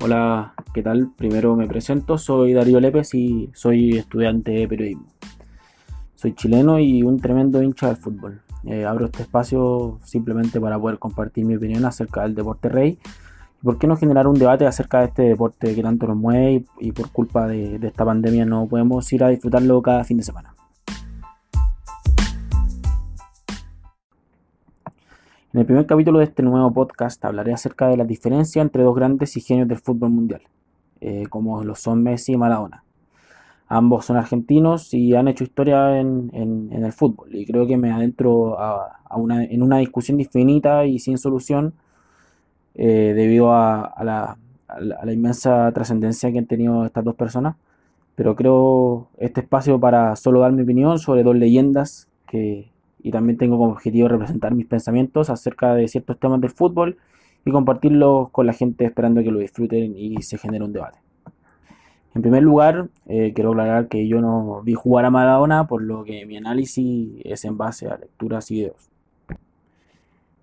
Hola, ¿qué tal? Primero me presento, soy Darío Lépez y soy estudiante de periodismo. Soy chileno y un tremendo hincha del fútbol. Eh, abro este espacio simplemente para poder compartir mi opinión acerca del deporte rey por qué no generar un debate acerca de este deporte que tanto nos mueve y, por culpa de esta pandemia no podemos ir a disfrutarlo cada fin de semana. En el primer capítulo de este nuevo podcast hablaré acerca de la diferencia entre dos grandes genios del fútbol mundial, eh, como lo son Messi y Maradona. Ambos son argentinos y han hecho historia en, el fútbol y creo que me adentro en una discusión infinita y sin solución eh, debido a, la, inmensa trascendencia que han tenido estas dos personas. Pero creo este espacio para solo dar mi opinión sobre dos leyendas que, y también tengo como objetivo representar mis pensamientos acerca de ciertos temas del fútbol y compartirlos con la gente esperando que lo disfruten y se genere un debate. En primer lugar, eh, quiero aclarar que yo no vi jugar a Maradona, por lo que mi análisis es en base a lecturas y videos.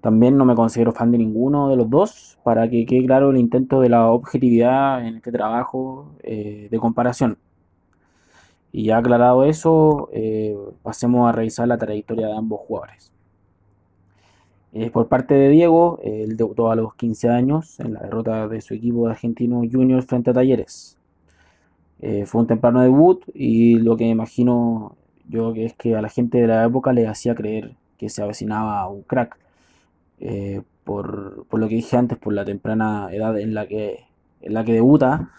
También no me considero fan de ninguno de los dos, para que quede claro el intento de la objetividad en este trabajo eh, de comparación. Y ya aclarado eso, eh, pasemos a revisar la trayectoria de ambos jugadores. Eh, por parte de Diego, él debutó a los 15 años en la derrota de su equipo de Argentino Juniors frente a Talleres. Eh, fue un temprano debut y lo que imagino yo que es que a la gente de la época le hacía creer que se avecinaba un crack. por, lo que dije antes, por la temprana edad en la que, en la que debuta,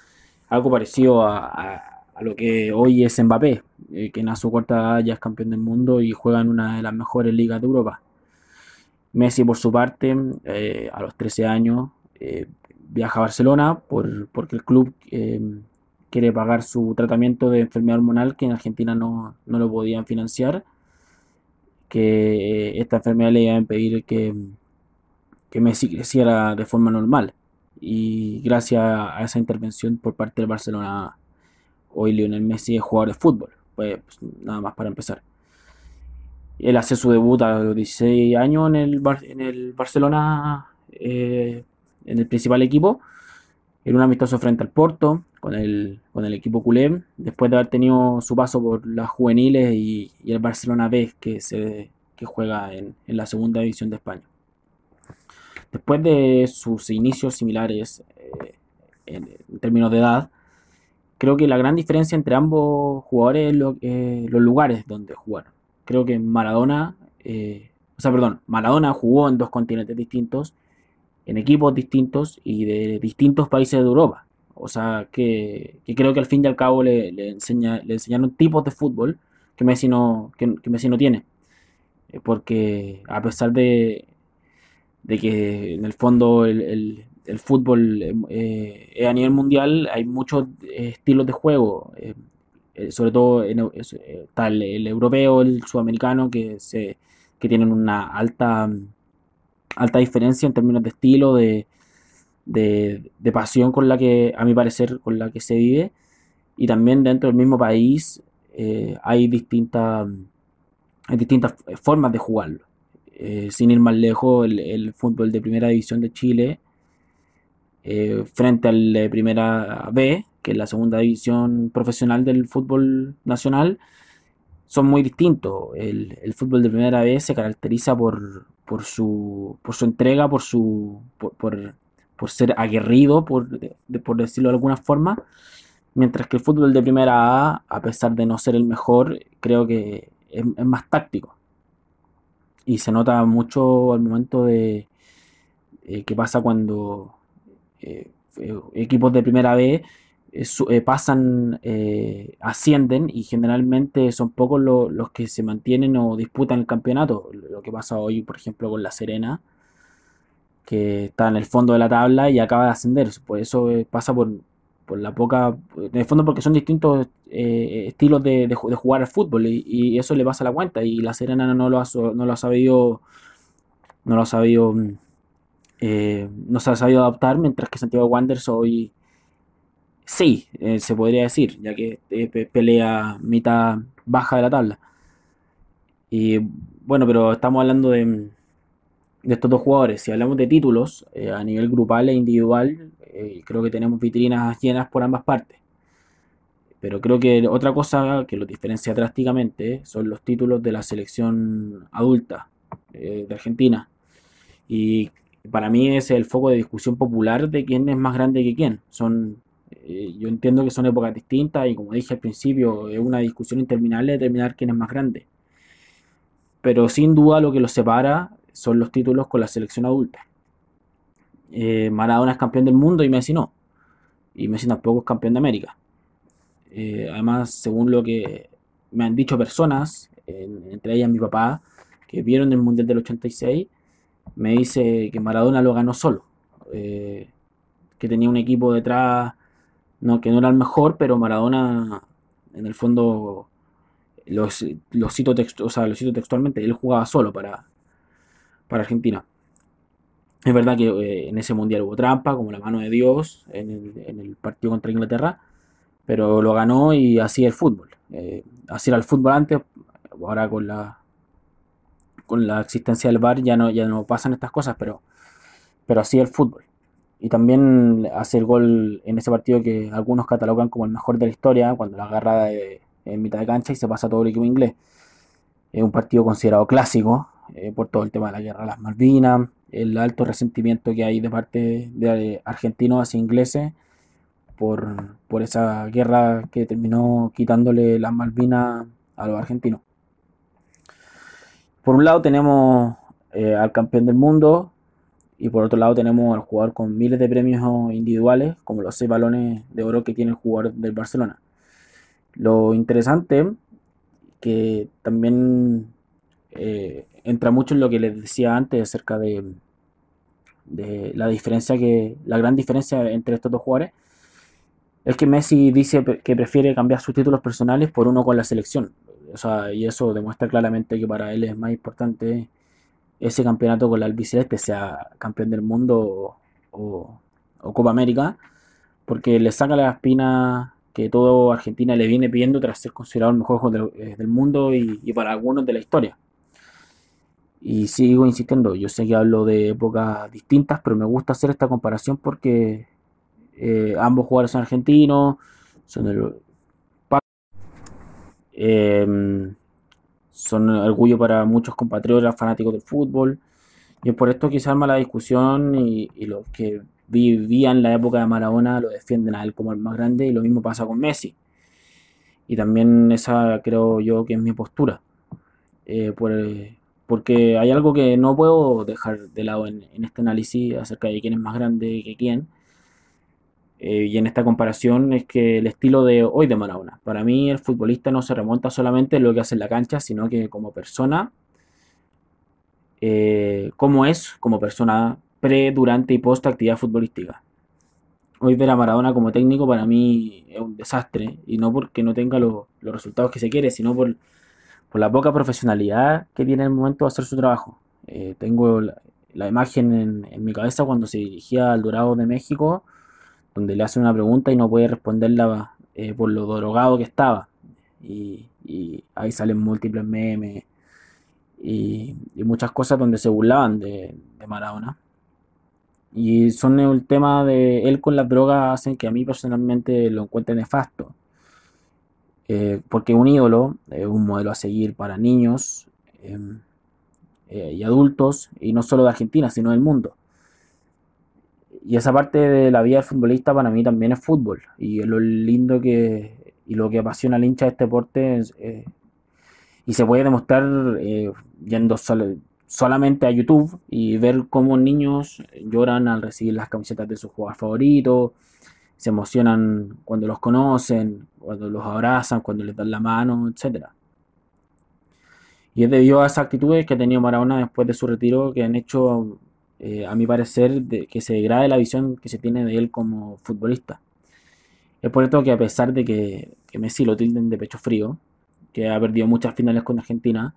algo parecido a lo que hoy es Mbappé, eh, que en su cuarta edad ya es campeón del mundo y juega en una de las mejores ligas de Europa. Messi, por su parte, eh, a los 13 años, eh, viaja a Barcelona por, porque el club quiere pagar su tratamiento de enfermedad hormonal que en Argentina no, no lo podían financiar, que esta enfermedad le iba a impedir que, que Messi creciera de forma normal. Y gracias a esa intervención por parte del Barcelona Hoy Lionel Messi es jugador de fútbol. Pues, nada más para empezar. Él hace su debut a los 16 años en el, Barcelona, eh, en el principal equipo, en un amistoso frente al Porto, con el, equipo culé, después de haber tenido su paso por las juveniles y, el Barcelona B, que, se, juega en, la segunda división de España. Después de sus inicios similares eh, en términos de edad, creo que la gran diferencia entre ambos jugadores es eh, los lugares donde jugaron. Creo que Maradona, eh, o sea, perdón, Maradona jugó en dos continentes distintos, en equipos distintos y de distintos países de Europa. O sea, que, creo que al fin y al cabo le, le enseñaron tipos de fútbol que Messi no, que, Messi no tiene. Eh, porque a pesar de, de que en el fondo el fútbol eh, a nivel mundial hay muchos eh, estilos de juego, eh, sobre todo en, está el, europeo, el sudamericano, que, se, que tienen una alta, alta diferencia en términos de estilo, de, de, pasión con la que, a mi parecer, con la que se vive. Y también dentro del mismo país hay, distintas, hay distintas formas de jugarlo. sin ir más lejos, el, el fútbol de primera división de Chile eh, frente al de Primera B, que es la segunda división profesional del fútbol nacional, son muy distintos. El, fútbol de Primera B se caracteriza por, por, su, por su entrega, por, su, por, ser aguerrido, por, por decirlo de alguna forma, mientras que el fútbol de Primera A, a pesar de no ser el mejor, creo que es, más táctico. Y se nota mucho al momento de eh, qué pasa cuando equipos de primera B eh, pasan, ascienden y generalmente son pocos los que se mantienen o disputan el campeonato. Lo que pasa hoy, por ejemplo, con La Serena, que está en el fondo de la tabla y acaba de ascender. Pues eso pasa por, la poca. En el fondo, porque son distintos estilos de, jugar al fútbol y, eso le pasa la cuenta. Y La Serena no lo ha, no lo ha sabido. No lo ha sabido mm, eh, no se ha sabido adaptar, mientras que Santiago Wanderers hoy sí, eh, se podría decir, ya que eh, pelea mitad baja de la tabla. Y bueno, pero estamos hablando de, estos dos jugadores. Si hablamos de títulos a nivel grupal e individual, creo que tenemos vitrinas llenas por ambas partes. Pero creo que otra cosa que los diferencia drásticamente son los títulos de la selección adulta de Argentina. Y para mí es el foco de discusión popular de quién es más grande que quién. Son, yo entiendo que son épocas distintas y como dije al principio, es una discusión interminable de determinar quién es más grande pero sin duda lo que los separa son los títulos con la selección adulta. Eh, Maradona es campeón del mundo y Messi no. Y Messi tampoco es campeón de América. Eh, además, según lo que me han dicho personas, entre ellas mi papá, que vieron el Mundial del 86, me dice que Maradona lo ganó solo. Eh, que tenía un equipo detrás, no, que no era el mejor, pero Maradona en el fondo los, los, cito, o sea, los cito textualmente, él jugaba solo para, para Argentina. Es verdad que eh, en ese mundial hubo trampa, como la mano de Dios en el, partido contra Inglaterra, pero lo ganó y así el fútbol. Eh, así era el fútbol antes, ahora con la con la existencia del VAR ya no, ya no pasan estas cosas, pero, pero así el fútbol. Y también hacer gol en ese partido que algunos catalogan como el mejor de la historia, cuando la agarra de, en mitad de cancha y se pasa todo el equipo inglés. Es un partido considerado clásico eh, por todo el tema de la guerra de las Malvinas, el alto resentimiento que hay de parte de argentinos hacia ingleses por, por esa guerra que terminó quitándole las Malvinas a los argentinos. Por un lado tenemos eh, al campeón del mundo y por otro lado tenemos al jugador con miles de premios individuales, como los seis balones de oro que tiene el jugador del Barcelona. Lo interesante, que también eh, entra mucho en lo que les decía antes acerca de, de la diferencia que, la gran diferencia entre estos dos jugadores, es que Messi dice que prefiere cambiar sus títulos personales por uno con la selección. O sea, y eso demuestra claramente que para él es más importante ese campeonato con la albiceleste, sea campeón del mundo o, Copa América, porque le saca la espina que todo Argentina le viene pidiendo tras ser considerado el mejor del, eh, mundo y, para algunos de la historia. Y sigo insistiendo, yo sé que hablo de épocas distintas, pero me gusta hacer esta comparación porque eh, ambos jugadores son argentinos, son el, em, son orgullo para muchos compatriotas fanáticos del fútbol. Y por esto se arma la discusión y, y los que vivían la época de Maradona lo defienden a él como el más grande y lo mismo pasa con Messi. Y también esa creo yo que es mi postura. Eh, porque hay algo que no puedo dejar de lado en, este análisis acerca de quién es más grande que quién. Eh, y en esta comparación es que el estilo de hoy de Maradona. Para mí el futbolista no se remonta solamente a lo que hace en la cancha, sino que como persona, eh, cómo es como persona pre, durante y post actividad futbolística. Hoy ver a Maradona como técnico para mí es un desastre y no porque no tenga los resultados que se quiere, sino por, la poca profesionalidad que tiene en el momento de hacer su trabajo. Eh, tengo la, imagen en, mi cabeza cuando se dirigía al Dorado de México, donde le hacen una pregunta y no puede responderla eh, por lo drogado que estaba. Y, ahí salen múltiples memes y, muchas cosas donde se burlaban de Maradona. Y son el tema de él con las drogas hacen que a mí personalmente lo encuentre nefasto. Eh, porque un ídolo es un modelo a seguir para niños em, eh, y adultos, y no solo de Argentina, sino del mundo. Y esa parte de la vida del futbolista para mí también es fútbol. Y lo lindo que y lo que apasiona al hincha de este deporte eh, y se puede demostrar yendo solo, solamente a YouTube y ver cómo niños lloran al recibir las camisetas de sus jugadores favoritos, se emocionan cuando los conocen, cuando los abrazan, cuando les dan la mano, etc. Y es debido a esas actitudes que ha tenido Maradona después de su retiro que han hecho, eh, a mi parecer, que se degrade la visión que se tiene de él como futbolista. Es por esto que a pesar de que, Messi lo tilden de pecho frío, que ha perdido muchas finales con Argentina,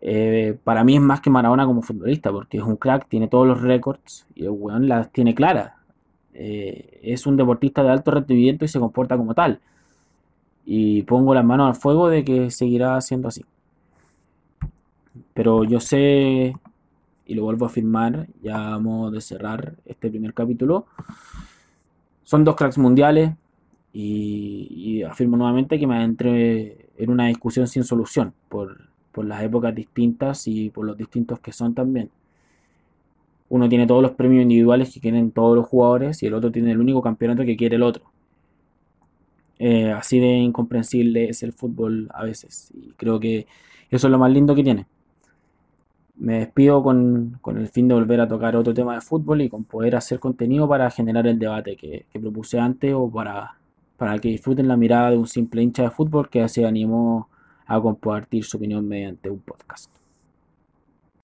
eh, para mí es más que Maradona como futbolista, porque es un crack, tiene todos los récords y el weón las tiene claras. Eh, es un deportista de alto rendimiento y se comporta como tal. Y pongo las manos al fuego de que seguirá siendo así. Pero yo sé y lo vuelvo a afirmar ya a modo de cerrar este primer capítulo, son dos cracks mundiales y, afirmo nuevamente que me adentré en una discusión sin solución por, por las épocas distintas y por los distintos que son también. Uno tiene todos los premios individuales que quieren todos los jugadores y el otro tiene el único campeonato que quiere el otro. Eh, así de incomprensible es el fútbol a veces. Y creo que eso es lo más lindo que tiene. Me despido con, el fin de volver a tocar otro tema de fútbol y con poder hacer contenido para generar el debate que, propuse antes o para, para que disfruten la mirada de un simple hincha de fútbol que se animó a compartir su opinión mediante un podcast.